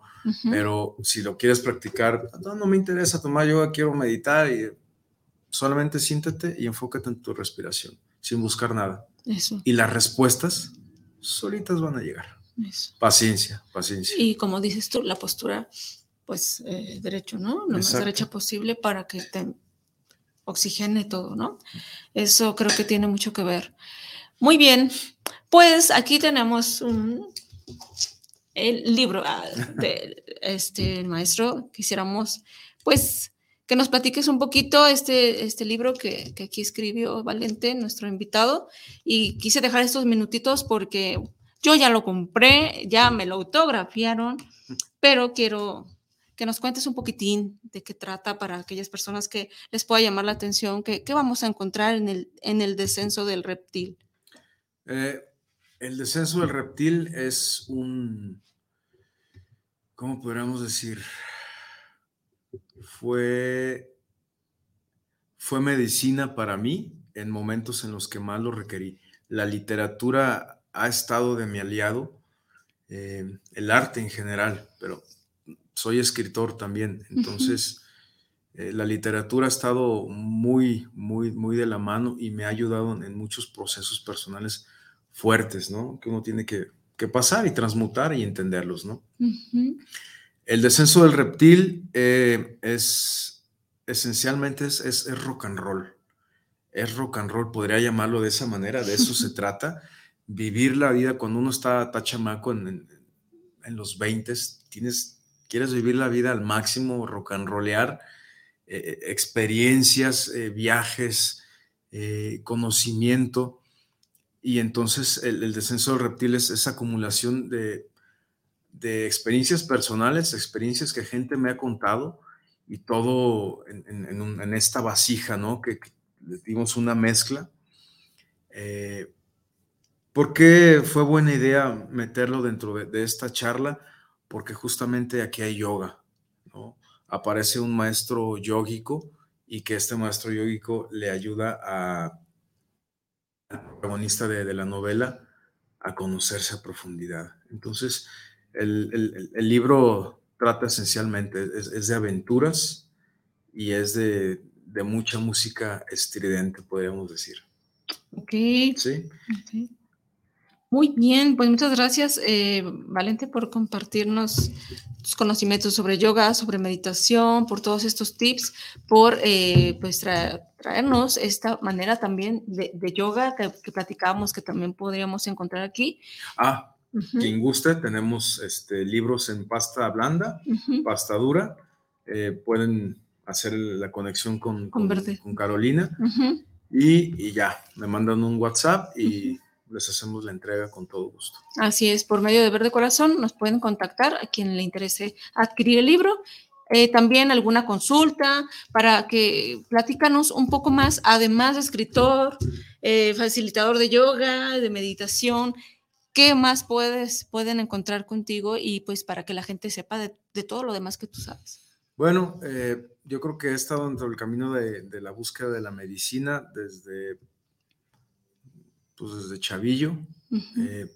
Pero si lo quieres practicar, no, no me interesa tomar yoga, quiero meditar y solamente siéntate y enfócate en tu respiración, sin buscar nada. Eso. Y las respuestas solitas van a llegar. Paciencia, paciencia. Y como dices tú, la postura pues eh, derecho, ¿no? Lo más derecha posible para que te oxigene todo, ¿no? Eso creo que tiene mucho que ver. Muy bien, pues aquí tenemos el libro ah, [LAUGHS] de este maestro. Quisiéramos, pues, que nos platiques un poquito este, este libro que, que aquí escribió Valente, nuestro invitado, y quise dejar estos minutitos porque yo ya lo compré, ya me lo autografiaron, pero quiero que nos cuentes un poquitín de qué trata para aquellas personas que les pueda llamar la atención, qué, vamos a encontrar en el, en el descenso del reptil. Eh, el descenso del reptil es un, ¿cómo podríamos decir? Fue, fue medicina para mí en momentos en los que más lo requerí. La literatura ha estado de mi aliado, eh, el arte en general, pero soy escritor también, entonces eh, la literatura ha estado muy, muy, muy de la mano y me ha ayudado en, muchos procesos personales fuertes, ¿no? Que uno tiene que, pasar y transmutar y entenderlos, ¿no? El descenso del reptil eh, es, esencialmente es, es, rock and roll. Es rock and roll, podría llamarlo de esa manera, de eso se [LAUGHS] trata. Vivir la vida cuando uno está, tachamaco en, en los 20, tienes quieres vivir la vida al máximo, rock and rollear, eh, eh, experiencias, eh, viajes, conocimiento. Y entonces el, descenso del reptil es esa acumulación de, experiencias personales, experiencias que gente me ha contado y todo en, esta vasija, ¿no? Que, le dimos una mezcla. ¿Por qué fue buena idea meterlo dentro de esta charla? Porque justamente aquí hay yoga, ¿no? Aparece un maestro yógico y que este maestro yógico le ayuda a, al protagonista de, la novela a conocerse a profundidad. Entonces, el, libro trata esencialmente, es, de aventuras y es de, mucha música estridente, podríamos decir. Ok. Sí. Muy bien, pues muchas gracias, eh, Valente, por compartirnos tus conocimientos sobre yoga, sobre meditación, por todos estos tips, por eh, pues traernos esta manera también de, yoga que, que platicábamos que también podríamos encontrar aquí. Ah, quien guste, tenemos este, libros en pasta blanda, pasta dura, eh, pueden hacer la conexión con, con, Carolina. Y, y, ya, me mandan un WhatsApp y les hacemos la entrega con todo gusto. Así es, por medio de Verde Corazón nos pueden contactar a quien le interese adquirir el libro. Eh, también alguna consulta para que platícanos un poco más, además de escritor, eh, facilitador de yoga, de meditación, ¿qué más puedes, pueden encontrar contigo y pues para que la gente sepa de, todo lo demás que tú sabes? Bueno, eh, yo creo que he estado dentro del camino de, de la búsqueda de la medicina desde pues desde chavillo. Eh,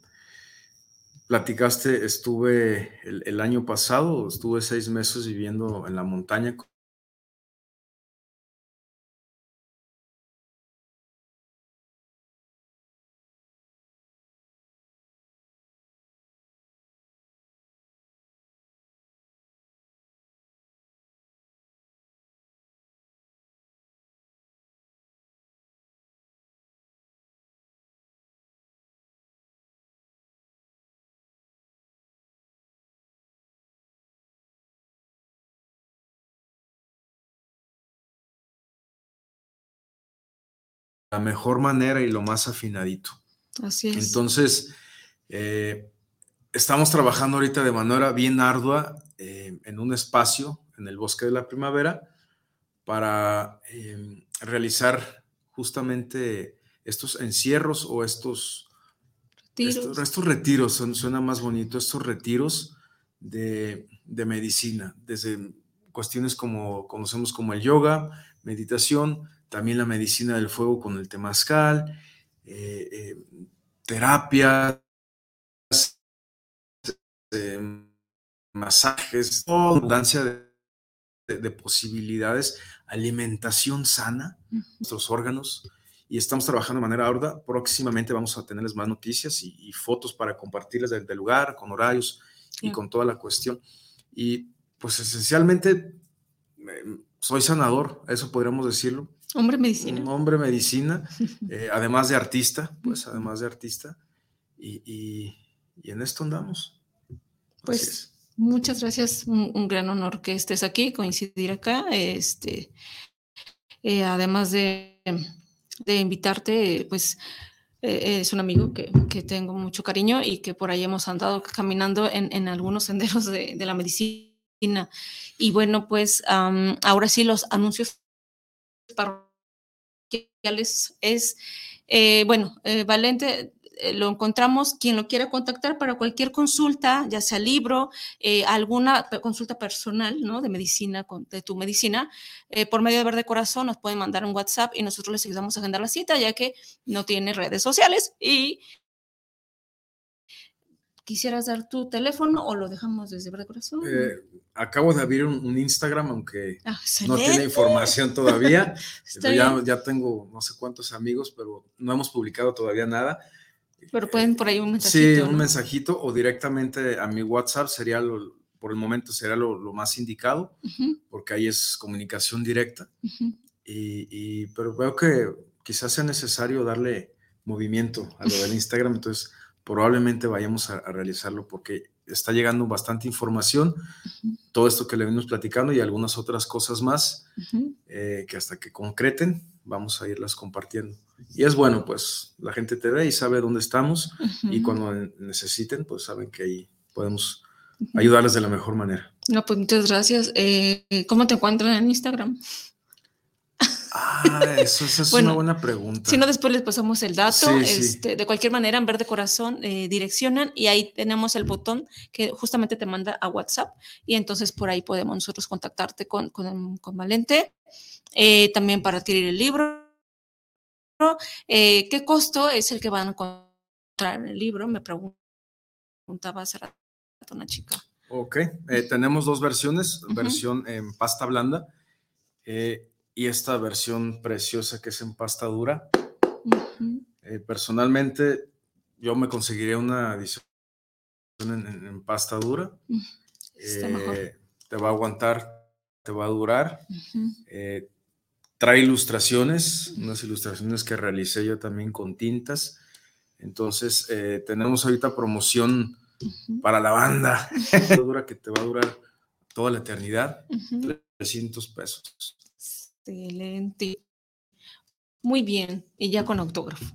platicaste, estuve el, el, año pasado, estuve seis meses viviendo en la montaña la mejor manera y lo más afinadito. Así es. Entonces, eh, estamos trabajando ahorita de manera bien ardua eh, en un espacio en el bosque de la primavera para em, realizar justamente estos encierros o estos retiros, estos, retiros suena más bonito, estos retiros de, de medicina, desde cuestiones como conocemos como el yoga, meditación, también la medicina del fuego con el temazcal, eh, eh, terapias, eh, masajes, abundancia de, posibilidades, alimentación sana, nuestros órganos, y estamos trabajando de manera ardua. Próximamente vamos a tenerles más noticias y, fotos para compartirles del, lugar, con horarios y con toda la cuestión. Y pues esencialmente soy sanador, eso podríamos decirlo. Hombre medicina. hombre medicina, [LAUGHS] eh, además de artista, pues además de artista. Y, en esto andamos. Pues muchas gracias, un, gran honor que estés aquí, coincidir acá. Este, eh, además de, invitarte, pues eh, es un amigo que, tengo mucho cariño y que por ahí hemos andado caminando en, algunos senderos de, la medicina. Y bueno, pues ahora sí los anuncios es, eh, bueno, eh, Valente eh, lo encontramos quien lo quiera contactar para cualquier consulta, ya sea libro, alguna consulta personal, ¿no? De medicina, de tu medicina, por medio de Verde Corazón nos pueden mandar un WhatsApp y nosotros les ayudamos a agendar la cita, ya que no tiene redes sociales y ¿Quisieras dar tu teléfono o lo dejamos desde Verde Corazón? Eh, acabo de abrir un, Instagram, aunque ah, no tiene información todavía. [LAUGHS] ya, ya, tengo no sé cuántos amigos, pero no hemos publicado todavía nada. Pero pueden por ahí un mensajito. Sí, un mensajito o directamente a mi WhatsApp sería lo, por el momento sería lo, más indicado, porque ahí es comunicación directa. y, pero veo que quizás sea necesario darle movimiento a lo del Instagram, entonces probablemente vayamos a, realizarlo porque está llegando bastante información, todo esto que le venimos platicando y algunas otras cosas más eh, que hasta que concreten vamos a irlas compartiendo. Y es bueno, pues la gente te ve y sabe dónde estamos y cuando necesiten, pues saben que ahí podemos ayudarles de la mejor manera. No, pues muchas gracias. Eh, ¿Cómo te encuentran en Instagram? Ah, eso, es una buena pregunta. Si no, después les pasamos el dato. Este, de cualquier manera, en verde corazón eh, direccionan y ahí tenemos el botón que justamente te manda a WhatsApp y entonces por ahí podemos nosotros contactarte con, con, Valente. Eh, también para adquirir el libro. Eh, ¿Qué costo es el que van a encontrar en el libro? Me preguntaba hace rato una chica. Ok, tenemos dos versiones, versión en pasta blanda y esta versión preciosa que es en pasta dura. Eh, personalmente, yo me conseguiría una edición en, pasta dura. Eh, te va a aguantar, te va a durar. Eh, trae ilustraciones, unas ilustraciones que realicé yo también con tintas. Entonces, tenemos ahorita promoción para la banda, [LAUGHS] dura que te va a durar toda la eternidad, 300 pesos. Excelente. Muy bien, y ya con autógrafo.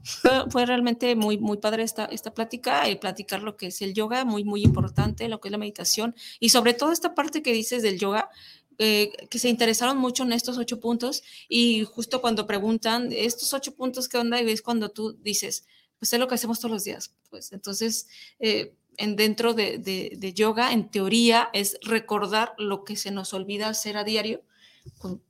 Fue, realmente muy, muy padre esta, esta plática y platicar lo que es el yoga, muy, muy importante, lo que es la meditación y sobre todo esta parte que dices del yoga, eh, que se interesaron mucho en estos ocho puntos y justo cuando preguntan estos ocho puntos, ¿qué onda? Y ves cuando tú dices, pues es lo que hacemos todos los días. Pues entonces, eh, en, dentro de, de, yoga, en teoría, es recordar lo que se nos olvida hacer a diario,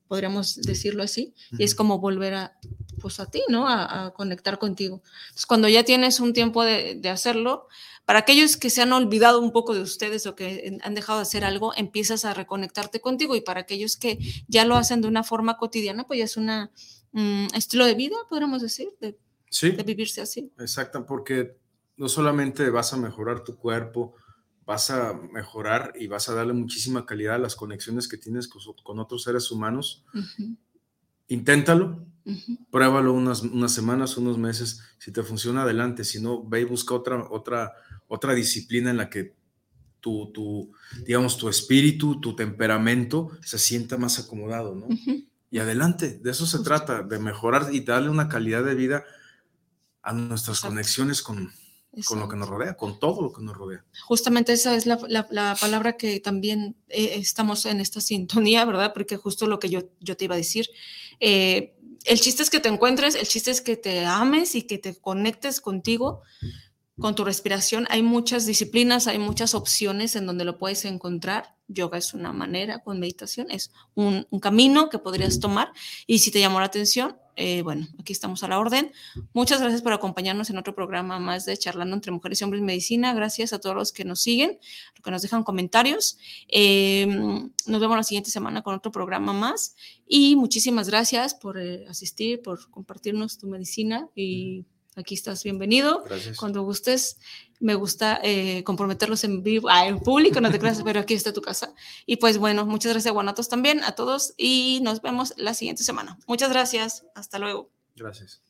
podríamos decirlo así, y es como volver a, pues a ti, ¿no? A, conectar contigo. Entonces, cuando ya tienes un tiempo de, de, hacerlo, para aquellos que se han olvidado un poco de ustedes o que han dejado de hacer algo, empiezas a reconectarte contigo, y para aquellos que ya lo hacen de una forma cotidiana, pues ya es un mm, estilo de vida, podríamos decir, de, de vivirse así. Exacto, porque no solamente vas a mejorar tu cuerpo, vas a mejorar y vas a darle muchísima calidad a las conexiones que tienes con, otros seres humanos. Inténtalo, pruébalo unas, unas, semanas, unos meses. Si te funciona, adelante. Si no, ve y busca otra, otra, otra disciplina en la que tu, tu, digamos, tu espíritu, tu temperamento se sienta más acomodado, ¿no? Y adelante, de eso se trata, de mejorar y darle una calidad de vida a nuestras conexiones con, con lo que nos rodea, con todo lo que nos rodea. Justamente esa es la, la, palabra que también eh, estamos en esta sintonía, ¿verdad? Porque justo lo que yo, yo te iba a decir. Eh, el chiste es que te encuentres, el chiste es que te ames y que te conectes contigo, con tu respiración. Hay muchas disciplinas, hay muchas opciones en donde lo puedes encontrar. Yoga es una manera, con meditación es un, un camino que podrías tomar. Y si te llamó la atención, eh, bueno, aquí estamos a la orden. Muchas gracias por acompañarnos en otro programa más de Charlando entre Mujeres y Hombres en Medicina. Gracias a todos los que nos siguen, los que nos dejan comentarios. Eh, nos vemos la siguiente semana con otro programa más. Y muchísimas gracias por eh, asistir, por compartirnos tu medicina y aquí estás bienvenido. Gracias. Cuando gustes, me gusta eh, comprometerlos en vivo, ah, en público, no te creas, pero aquí está tu casa. Y pues bueno, muchas gracias, Guanatos, también, a todos, y nos vemos la siguiente semana. Muchas gracias, hasta luego. Gracias.